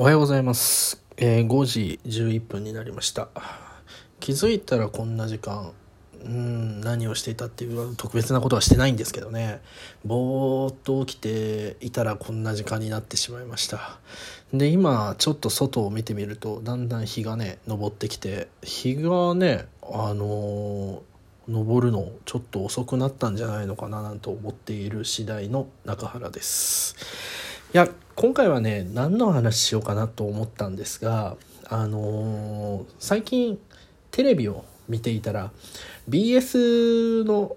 おはようございます。えー5時11分になりました。気づいたらこんな時間、うん、何をしていたっていう特別なことはしてないんですけどね。ぼーっと起きていたらこんな時間になってしまいました。で、今ちょっと外を見てみると、だんだん日がね、昇ってきて、日がね、あのー昇るのちょっと遅くなったんじゃないのかななんて思っている次第の中原です。いや今回はね何の話しようかなと思ったんですがあのー最近テレビを見ていたら BS の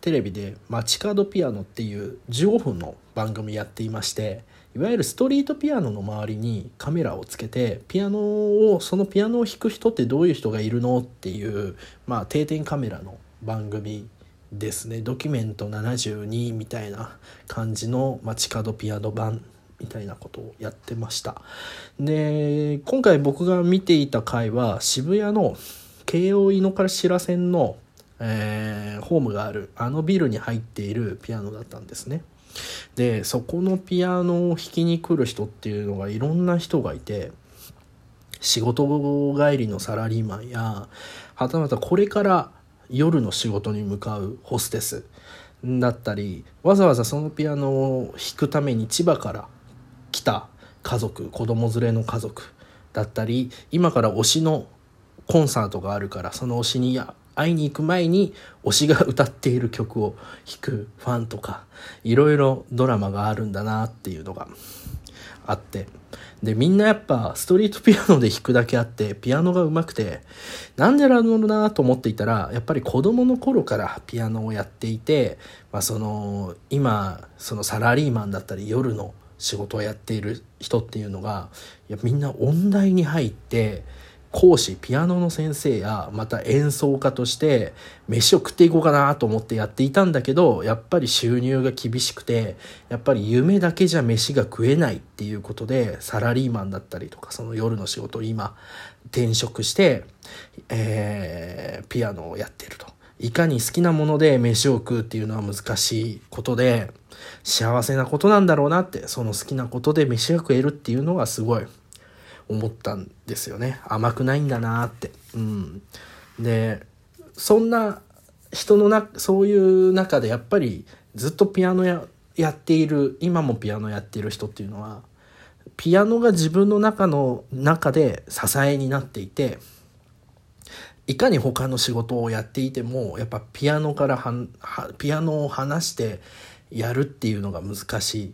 テレビで「街角ピアノ」っていう15分の番組やっていましていわゆるストリートピアノの周りにカメラをつけてピアノをそのピアノを弾く人ってどういう人がいるのっていう、まあ、定点カメラの番組ですね。ドキュメント72みたいな感じの街角ピアノ版みたいなことをやってました。で今回僕が見ていた回は渋谷の京王井の頭線の、えーホームがあるあのビルに入っているピアノだったんですね。でそこのピアノを弾きに来る人っていうのがいろんな人がいて仕事帰りのサラリーマンやはたまたこれから夜の仕事に向かうホステスだったりわざわざそのピアノを弾くために千葉から来た家族子供連れの家族だったり今から推しのコンサートがあるからその推しに会いに行く前に推しが歌っている曲を弾くファンとかいろいろドラマがあるんだなっていうのがあって。でみんなやっぱストリートピアノで弾くだけあってピアノが上手くてなんでだろうなと思っていたらやっぱり子供の頃からピアノをやっていて、まあ、その今そのサラリーマンだったり夜の仕事をやっている人っていうのがいやみんな音大に入って講師ピアノの先生やまた演奏家として飯を食っていこうかなと思ってやっていたんだけどやっぱり収入が厳しくてやっぱり夢だけじゃ飯が食えないっていうことでサラリーマンだったりとかその夜の仕事を今転職して、えーピアノをやってると。いかに好きなもので飯を食うっていうのは難しいことで幸せなことなんだろうなってその好きなことで飯が食えるっていうのがすごい思ったんですよね。甘くないんだなって。うん。でそんな人のなそういう中でやっぱりずっとピアノややっている今もピアノやっている人っていうのはピアノが自分の中の中で支えになっていていかに他の仕事をやっていてもやっぱピアノからはピアノを離してやるっていうのが難しいっ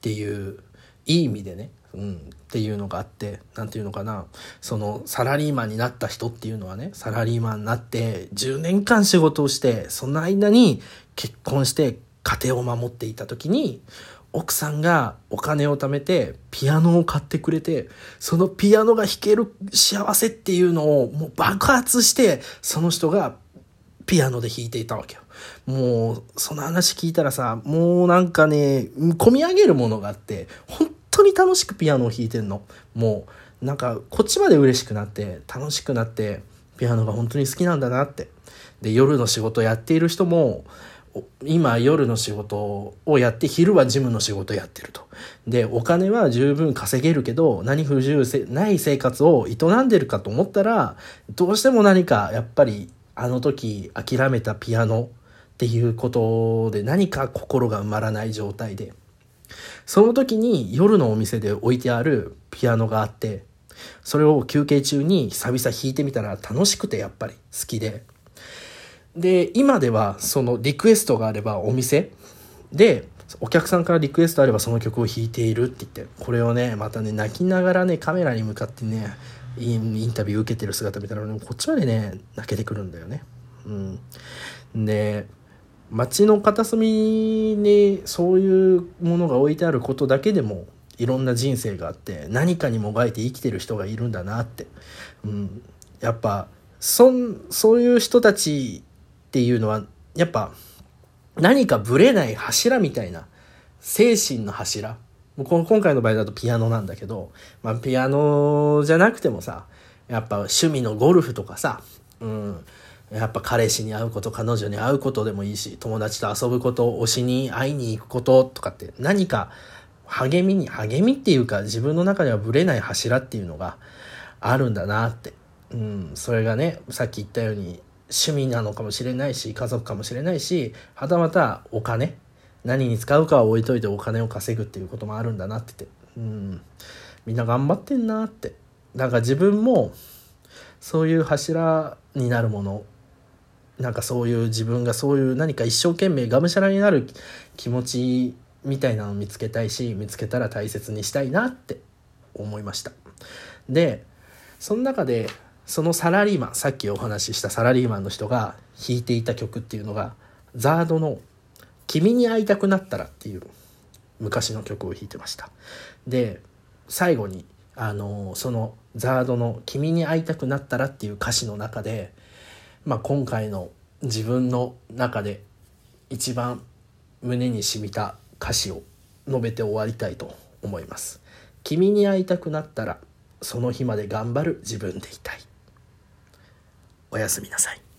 ていういい意味でね、うん、っていうのがあってなんていうのかな。そのサラリーマンになった人っていうのはねサラリーマンになって10年間仕事をしてその間に結婚して家庭を守っていた時に奥さんがお金を貯めてピアノを買ってくれてそのピアノが弾ける幸せっていうのをもう爆発してその人がピアノで弾いていたわけよ。もうその話聞いたらさもうなんかね込み上げるものがあって本当に楽しくピアノを弾いてんの。もうなんかこっちまで嬉しくなって楽しくなってピアノが本当に好きなんだなって。で夜の仕事やっている人も今夜の仕事をやって昼はジムの仕事やってると。でお金は十分稼げるけど何不自由せない生活を営んでるかと思ったらどうしても何かやっぱりあの時諦めたピアノっていうことで何か心が埋まらない状態でその時に夜のお店で置いてあるピアノがあってそれを休憩中に久々弾いてみたら楽しくてやっぱり好きでで今ではそのリクエストがあればお店。でお客さんからリクエストあればその曲を弾いているって言ってこれをねまたね泣きながらねカメラに向かってねインタビュー受けてる姿見たら、ね、こっちまでね泣けてくるんだよね。うん、で街の片隅にそういうものが置いてあることだけでもいろんな人生があって何かにもがいて生きてる人がいるんだなって、うん、やっぱそんそういう人たちっていうのはやっぱ何かぶれない柱みたいな精神の柱。もうこの今回の場合だとピアノなんだけど、まあ、ピアノじゃなくてもさやっぱ趣味のゴルフとかさ、うん、やっぱ彼氏に会うこと彼女に会うことでもいいし友達と遊ぶこと推しに会いに行くこととかって何か励みに励みっていうか自分の中ではぶれない柱っていうのがあるんだなって、うん、それがねさっき言ったように趣味なのかもしれないし家族かもしれないしはたまたお金何に使うかは置いといてお金を稼ぐっていうこともあるんだなってて、うん、みんな頑張ってんなって。なんか自分もそういう柱になるものなんかそういう自分がそういう何か一生懸命がむしゃらになる気持ちみたいなのを見つけたいし見つけたら大切にしたいなって思いました。でその中でそのサラリーマンさっきお話ししたサラリーマンの人が弾いていた曲っていうのがザードの「君に会いたくなったら」っていう昔の曲を弾いてましたで最後にあのそのザードの「君に会いたくなったら」っていう歌詞の中で、まあ、今回の自分の中で一番胸に染みた歌詞を述べて終わりたいと思います。君に会いたくなったらその日まで頑張る自分でいたい。おやすみなさい。